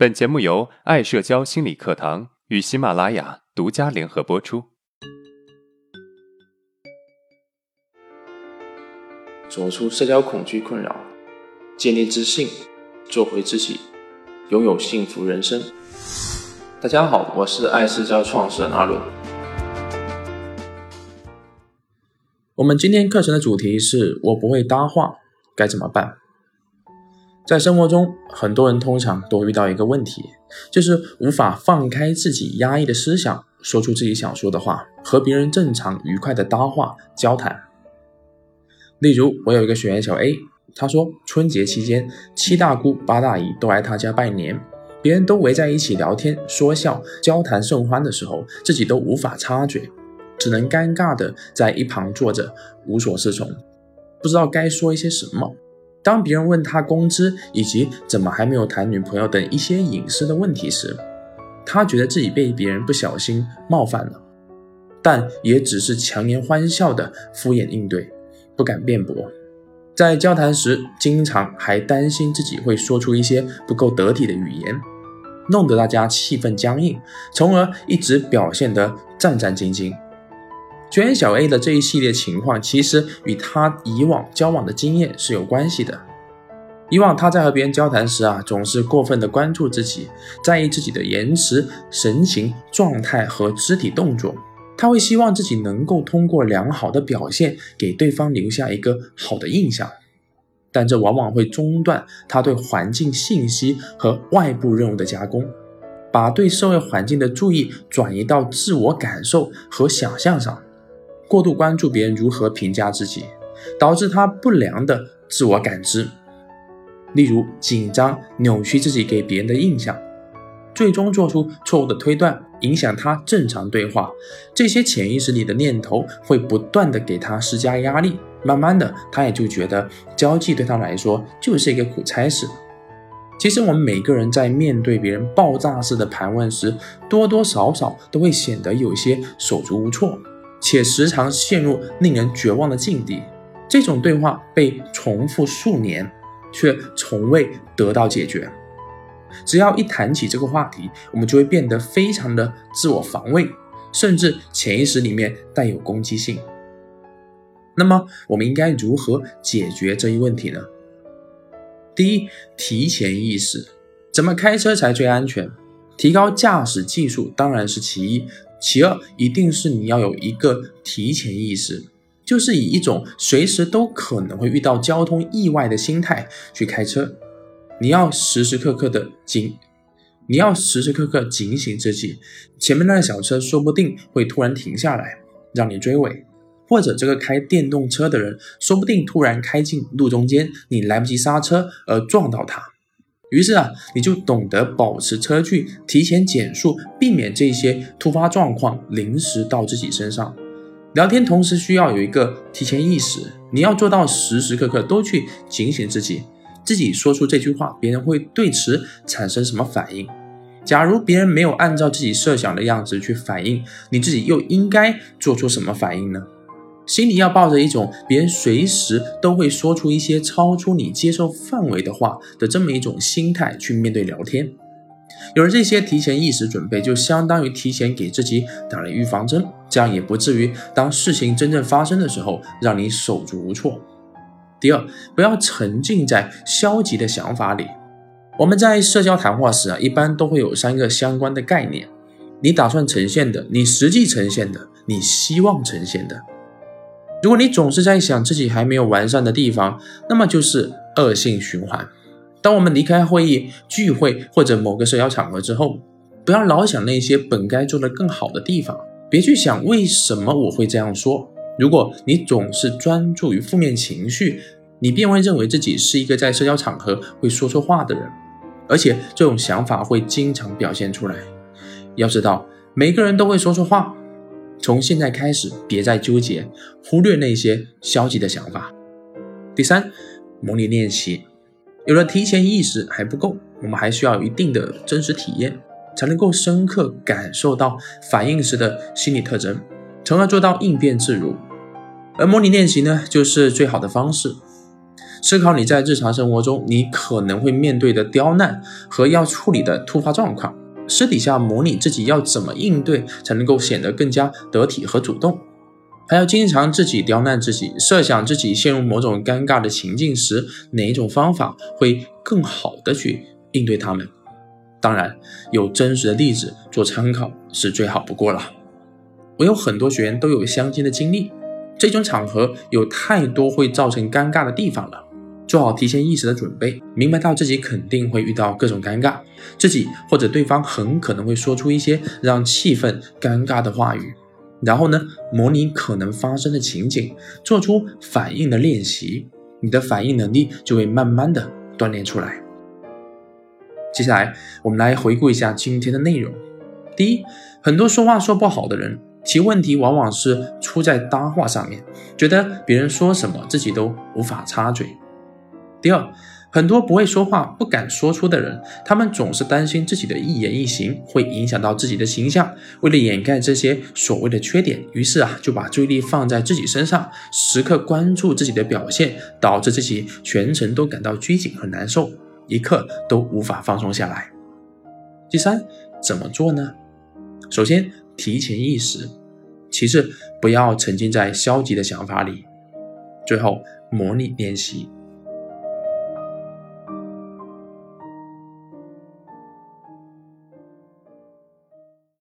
本节目由爱社交心理课堂与喜马拉雅独家联合播出。走出社交恐惧困扰，建立自信，做回自己，拥有幸福人生。大家好，我是爱社交创始人阿伦。我们今天课程的主题是我不会搭话，该怎么办？在生活中，很多人通常都会遇到一个问题，就是无法放开自己压抑的思想，说出自己想说的话，和别人正常愉快的搭话交谈。例如，我有一个学员小 A，他说春节期间七大姑八大姨都来他家拜年，别人都围在一起聊天说笑，交谈甚欢的时候，自己都无法插嘴，只能尴尬的在一旁坐着，无所适从，不知道该说一些什么。当别人问他工资以及怎么还没有谈女朋友等一些隐私的问题时，他觉得自己被别人不小心冒犯了，但也只是强颜欢笑的敷衍应对，不敢辩驳。在交谈时，经常还担心自己会说出一些不够得体的语言，弄得大家气氛僵硬，从而一直表现得战战兢兢。娟小 A 的这一系列情况，其实与他以往交往的经验是有关系的。以往他在和别人交谈时啊，总是过分的关注自己，在意自己的言辞、神情、状态和肢体动作。他会希望自己能够通过良好的表现，给对方留下一个好的印象，但这往往会中断他对环境信息和外部任务的加工，把对社会环境的注意转移到自我感受和想象上。过度关注别人如何评价自己，导致他不良的自我感知，例如紧张、扭曲自己给别人的印象，最终做出错误的推断，影响他正常对话。这些潜意识里的念头会不断的给他施加压力，慢慢的，他也就觉得交际对他来说就是一个苦差事。其实我们每个人在面对别人爆炸式的盘问时，多多少少都会显得有些手足无措。且时常陷入令人绝望的境地。这种对话被重复数年，却从未得到解决。只要一谈起这个话题，我们就会变得非常的自我防卫，甚至潜意识里面带有攻击性。那么，我们应该如何解决这一问题呢？第一，提前意识，怎么开车才最安全？提高驾驶技术当然是其一。其二，一定是你要有一个提前意识，就是以一种随时都可能会遇到交通意外的心态去开车。你要时时刻刻的警，你要时时刻刻警醒自己，前面那辆小车说不定会突然停下来让你追尾，或者这个开电动车的人说不定突然开进路中间，你来不及刹车而撞到他。于是啊，你就懂得保持车距，提前减速，避免这些突发状况临时到自己身上。聊天同时需要有一个提前意识，你要做到时时刻刻都去警醒自己，自己说出这句话，别人会对此产生什么反应？假如别人没有按照自己设想的样子去反应，你自己又应该做出什么反应呢？心里要抱着一种别人随时都会说出一些超出你接受范围的话的这么一种心态去面对聊天。有了这些提前意识准备，就相当于提前给自己打了预防针，这样也不至于当事情真正发生的时候让你手足无措。第二，不要沉浸在消极的想法里。我们在社交谈话时啊，一般都会有三个相关的概念：你打算呈现的，你实际呈现的，你希望呈现的。如果你总是在想自己还没有完善的地方，那么就是恶性循环。当我们离开会议、聚会或者某个社交场合之后，不要老想那些本该做得更好的地方，别去想为什么我会这样说。如果你总是专注于负面情绪，你便会认为自己是一个在社交场合会说错话的人，而且这种想法会经常表现出来。要知道，每个人都会说错话。从现在开始，别再纠结，忽略那些消极的想法。第三，模拟练习，有了提前意识还不够，我们还需要一定的真实体验，才能够深刻感受到反应时的心理特征，从而做到应变自如。而模拟练习呢，就是最好的方式。思考你在日常生活中你可能会面对的刁难和要处理的突发状况，私底下模拟自己要怎么应对才能够显得更加得体和主动。还要经常自己刁难自己，设想自己陷入某种尴尬的情境时，哪一种方法会更好的去应对他们。当然，有真实的例子做参考是最好不过了。我有很多学员都有相亲的经历，这种场合有太多会造成尴尬的地方了，做好提前意识的准备，明白到自己肯定会遇到各种尴尬，自己或者对方很可能会说出一些让气氛尴尬的话语。然后呢，模拟可能发生的情景，做出反应的练习，你的反应能力就会慢慢的锻炼出来。接下来，我们来回顾一下今天的内容。第一，很多说话说不好的人，其问题往往是出在搭话上面，觉得别人说什么自己都无法插嘴。第二，很多不会说话、不敢说出的人，他们总是担心自己的一言一行会影响到自己的形象。为了掩盖这些所谓的缺点，于是啊，就把注意力放在自己身上，时刻关注自己的表现，导致自己全程都感到拘谨和难受，一刻都无法放松下来。第三，怎么做呢？首先，提前意识；其次，不要沉浸在消极的想法里；最后，模拟练习。